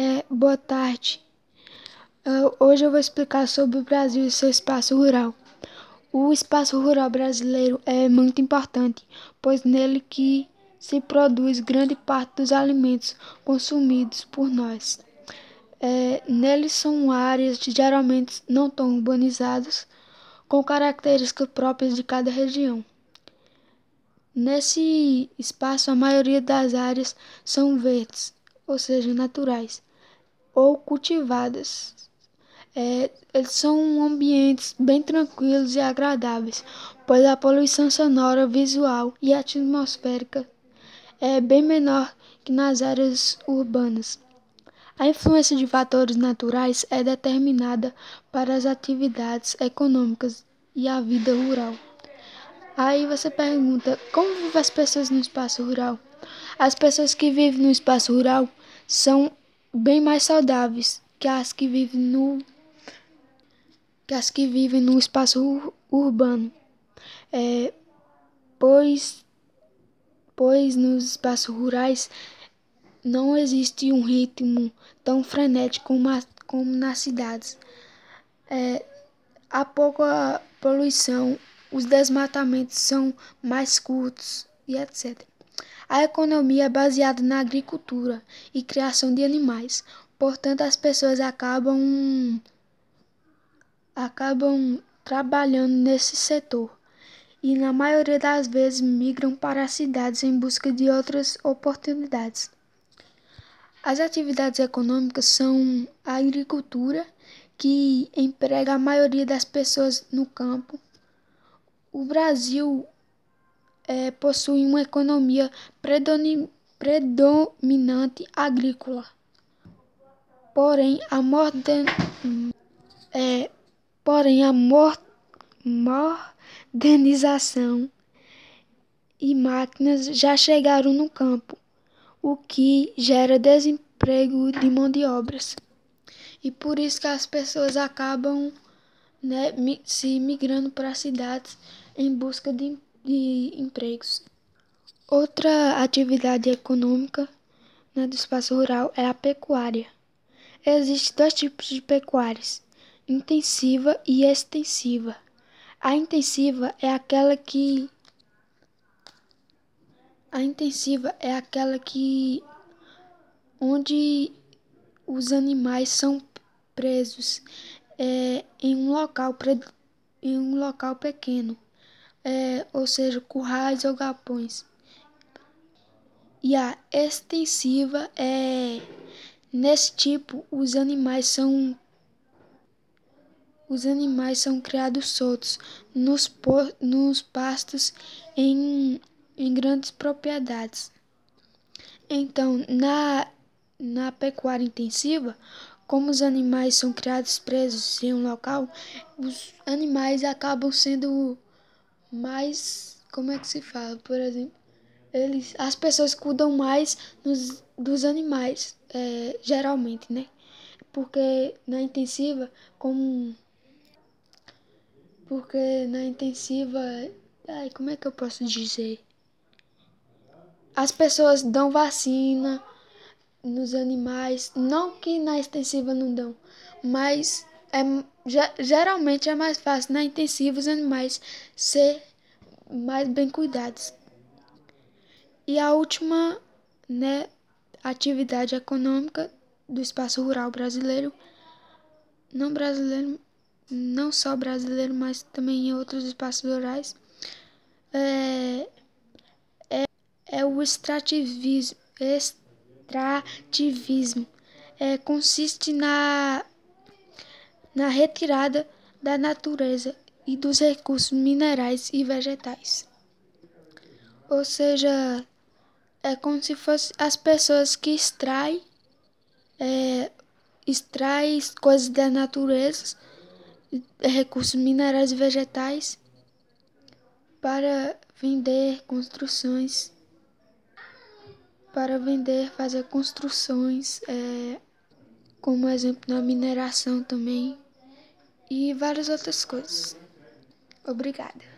É, boa tarde. Uh, hoje eu vou explicar sobre o Brasil e seu espaço rural. O espaço rural brasileiro é muito importante, pois nele que se produz grande parte dos alimentos consumidos por nós. É, nele são áreas geralmente não tão urbanizadas, com características próprias de cada região. Nesse espaço, a maioria das áreas são verdes, ou seja, naturais ou cultivadas. É, eles são ambientes bem tranquilos e agradáveis, pois a poluição sonora, visual e atmosférica é bem menor que nas áreas urbanas. A influência de fatores naturais é determinada para as atividades econômicas e a vida rural. Aí você pergunta: como vivem as pessoas no espaço rural? As pessoas que vivem no espaço rural são bem mais saudáveis que as que vivem no que as que vivem no espaço ur urbano, é, pois pois nos espaços rurais não existe um ritmo tão frenético como, a, como nas cidades. É, há pouca poluição, os desmatamentos são mais curtos e etc. A economia é baseada na agricultura e criação de animais, portanto as pessoas acabam acabam trabalhando nesse setor e na maioria das vezes migram para as cidades em busca de outras oportunidades. As atividades econômicas são a agricultura, que emprega a maioria das pessoas no campo. O Brasil é, possui uma economia predominante agrícola. Porém, a, é, porém, a modernização e máquinas já chegaram no campo, o que gera desemprego de mão de obras. E por isso que as pessoas acabam né, se migrando para as cidades em busca de de empregos. Outra atividade econômica né, do espaço rural é a pecuária. Existem dois tipos de pecuárias, intensiva e extensiva. A intensiva é aquela que a intensiva é aquela que onde os animais são presos é, em um local em um local pequeno é, ou seja, currais ou galpões. E a extensiva é nesse tipo os animais são os animais são criados soltos nos, nos pastos em, em grandes propriedades. Então, na, na pecuária intensiva, como os animais são criados presos em um local, os animais acabam sendo mais. Como é que se fala? Por exemplo, eles, as pessoas cuidam mais nos, dos animais, é, geralmente, né? Porque na intensiva, como. Porque na intensiva. Ai, como é que eu posso dizer? As pessoas dão vacina nos animais, não que na extensiva não dão, mas é, geralmente é mais fácil na intensiva os animais ser mais bem cuidados. E a última né, atividade econômica do espaço rural brasileiro, não brasileiro, não só brasileiro, mas também em outros espaços rurais, é, é, é o extrativismo. extrativismo é, consiste na na retirada da natureza e dos recursos minerais e vegetais. Ou seja, é como se fosse as pessoas que extraem, é, extraem coisas da natureza, recursos minerais e vegetais, para vender construções, para vender, fazer construções, é, como exemplo na mineração também e várias outras coisas. Obrigada.